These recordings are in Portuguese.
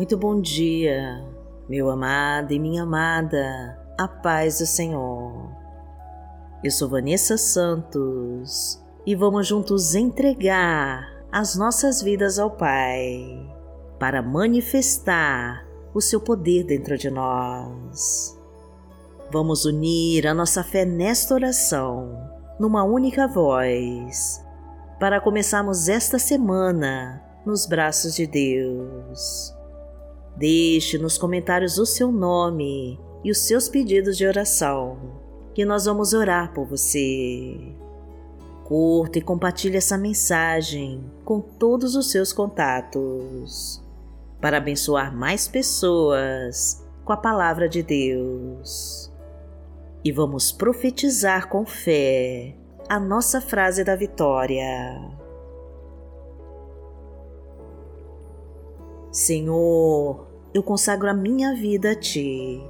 Muito bom dia, meu amado e minha amada, a paz do Senhor. Eu sou Vanessa Santos e vamos juntos entregar as nossas vidas ao Pai para manifestar o seu poder dentro de nós. Vamos unir a nossa fé nesta oração numa única voz para começarmos esta semana nos braços de Deus. Deixe nos comentários o seu nome e os seus pedidos de oração, que nós vamos orar por você. Curta e compartilhe essa mensagem com todos os seus contatos, para abençoar mais pessoas com a palavra de Deus. E vamos profetizar com fé a nossa frase da vitória. Senhor, eu consagro a minha vida a Ti,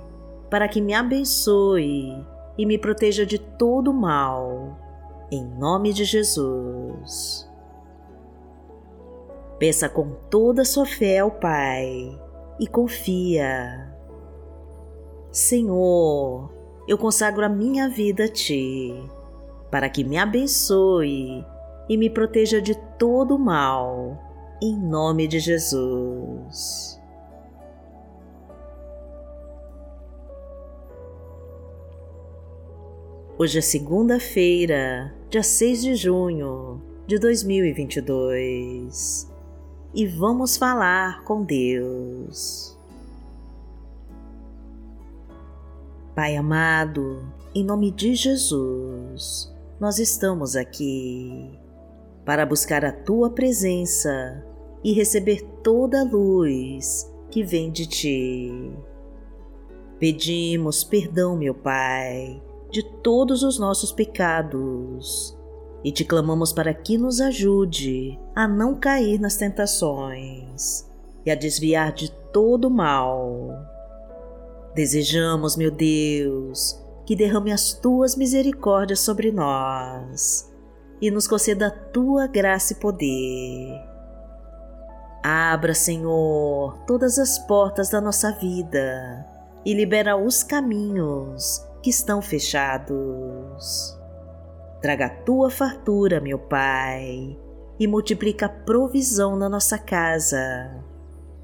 para que me abençoe e me proteja de todo mal, em nome de Jesus. Peça com toda a sua fé ao Pai e confia. Senhor, eu consagro a minha vida a Ti, para que me abençoe e me proteja de todo mal, em nome de Jesus. Hoje é segunda-feira, dia 6 de junho de 2022 e vamos falar com Deus. Pai amado, em nome de Jesus, nós estamos aqui para buscar a tua presença e receber toda a luz que vem de ti. Pedimos perdão, meu Pai de todos os nossos pecados e te clamamos para que nos ajude a não cair nas tentações e a desviar de todo mal. Desejamos, meu Deus, que derrame as tuas misericórdias sobre nós e nos conceda a tua graça e poder. Abra, Senhor, todas as portas da nossa vida e libera os caminhos que estão fechados. Traga a tua fartura, meu Pai, e multiplica a provisão na nossa casa.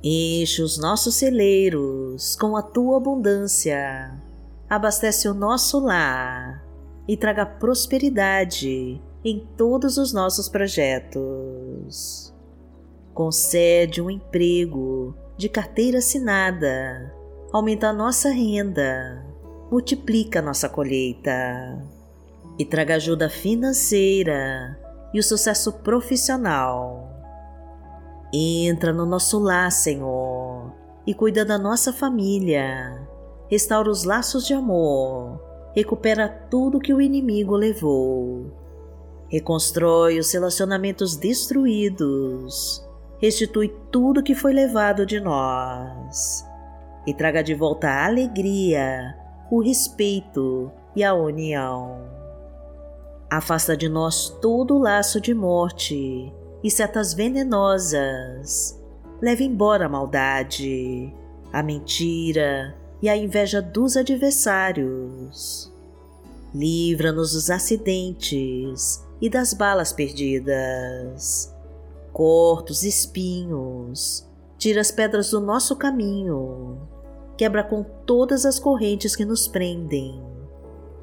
Enche os nossos celeiros com a tua abundância. Abastece o nosso lar e traga prosperidade em todos os nossos projetos. Concede um emprego de carteira assinada, aumenta a nossa renda multiplica nossa colheita e traga ajuda financeira e o sucesso profissional. Entra no nosso lar, Senhor, e cuida da nossa família. Restaura os laços de amor, recupera tudo que o inimigo levou. Reconstrói os relacionamentos destruídos, restitui tudo que foi levado de nós e traga de volta a alegria o respeito e a união. Afasta de nós todo laço de morte e setas venenosas. Leve embora a maldade, a mentira e a inveja dos adversários. Livra-nos dos acidentes e das balas perdidas. Corta os espinhos, tira as pedras do nosso caminho quebra com todas as correntes que nos prendem.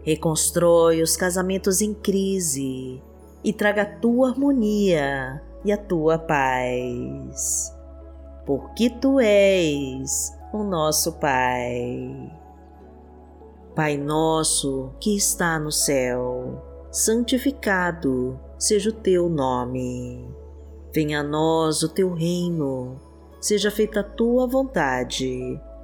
Reconstrói os casamentos em crise e traga a tua harmonia e a tua paz. Porque tu és o nosso Pai. Pai nosso que está no céu, santificado seja o teu nome. Venha a nós o teu reino, seja feita a tua vontade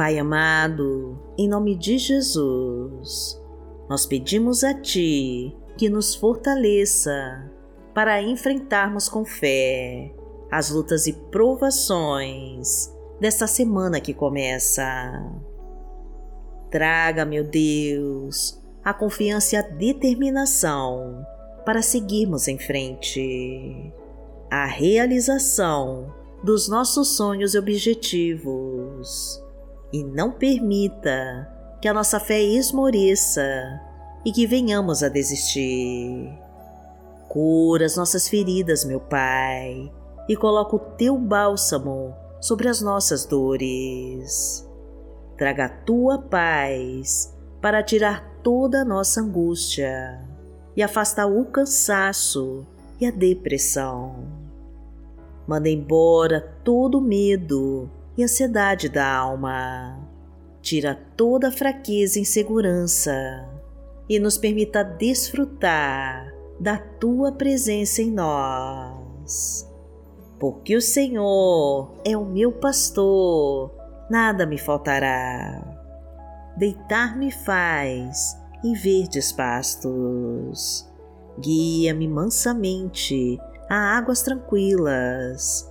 Pai amado, em nome de Jesus, nós pedimos a Ti que nos fortaleça para enfrentarmos com fé as lutas e provações desta semana que começa. Traga, meu Deus, a confiança e a determinação para seguirmos em frente. A realização dos nossos sonhos e objetivos. E não permita que a nossa fé esmoreça e que venhamos a desistir. Cura as nossas feridas, meu Pai, e coloca o teu bálsamo sobre as nossas dores. Traga a tua paz para tirar toda a nossa angústia e afastar o cansaço e a depressão. Manda embora todo o medo e ansiedade da alma. Tira toda a fraqueza e insegurança e nos permita desfrutar da tua presença em nós. Porque o Senhor é o meu pastor, nada me faltará. Deitar-me faz em verdes pastos. Guia-me mansamente a águas tranquilas.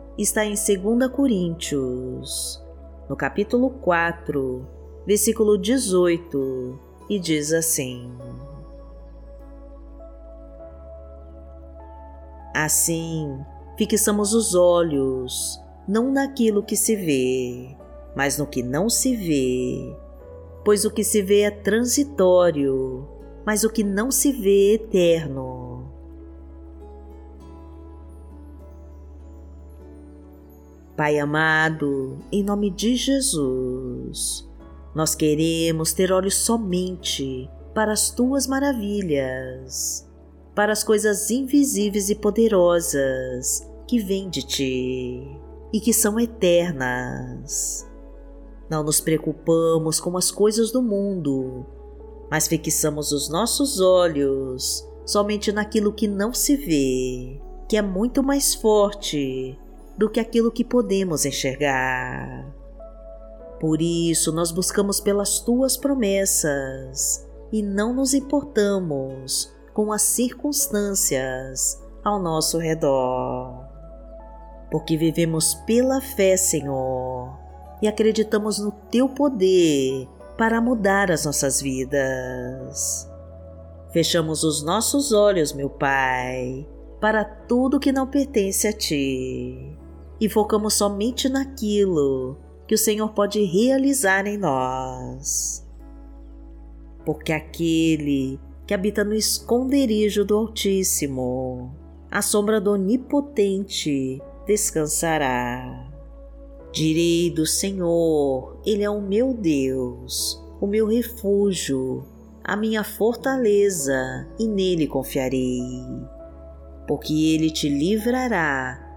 está em 2 Coríntios, no capítulo 4, versículo 18, e diz assim: Assim, fixamos os olhos não naquilo que se vê, mas no que não se vê. Pois o que se vê é transitório, mas o que não se vê é eterno. Pai amado, em nome de Jesus, nós queremos ter olhos somente para as tuas maravilhas, para as coisas invisíveis e poderosas que vêm de ti e que são eternas. Não nos preocupamos com as coisas do mundo, mas fixamos os nossos olhos somente naquilo que não se vê, que é muito mais forte do que aquilo que podemos enxergar. Por isso, nós buscamos pelas tuas promessas e não nos importamos com as circunstâncias ao nosso redor. Porque vivemos pela fé, Senhor, e acreditamos no Teu poder para mudar as nossas vidas. Fechamos os nossos olhos, meu Pai, para tudo que não pertence a Ti e focamos somente naquilo que o Senhor pode realizar em nós. Porque aquele que habita no esconderijo do Altíssimo, a sombra do Onipotente, descansará. Direi do Senhor, Ele é o meu Deus, o meu refúgio, a minha fortaleza, e nele confiarei. Porque Ele te livrará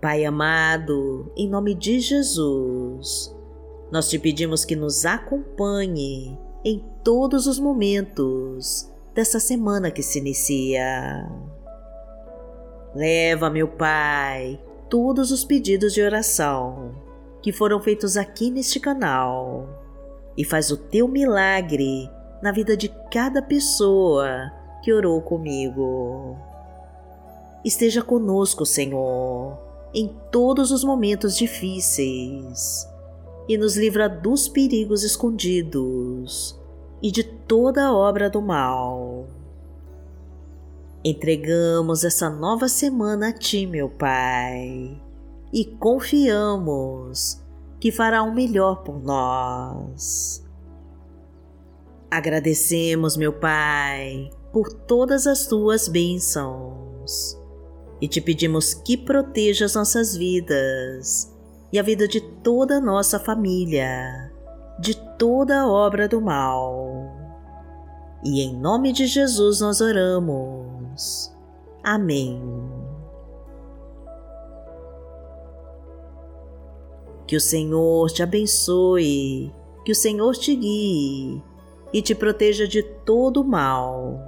Pai amado, em nome de Jesus, nós te pedimos que nos acompanhe em todos os momentos dessa semana que se inicia. Leva, meu Pai, todos os pedidos de oração que foram feitos aqui neste canal e faz o teu milagre na vida de cada pessoa que orou comigo. Esteja conosco, Senhor em todos os momentos difíceis e nos livra dos perigos escondidos e de toda obra do mal. Entregamos essa nova semana a Ti, meu Pai, e confiamos que fará o melhor por nós. Agradecemos, meu Pai, por todas as Tuas bênçãos e te pedimos que proteja as nossas vidas e a vida de toda a nossa família, de toda a obra do mal. E em nome de Jesus nós oramos. Amém. Que o Senhor te abençoe, que o Senhor te guie e te proteja de todo o mal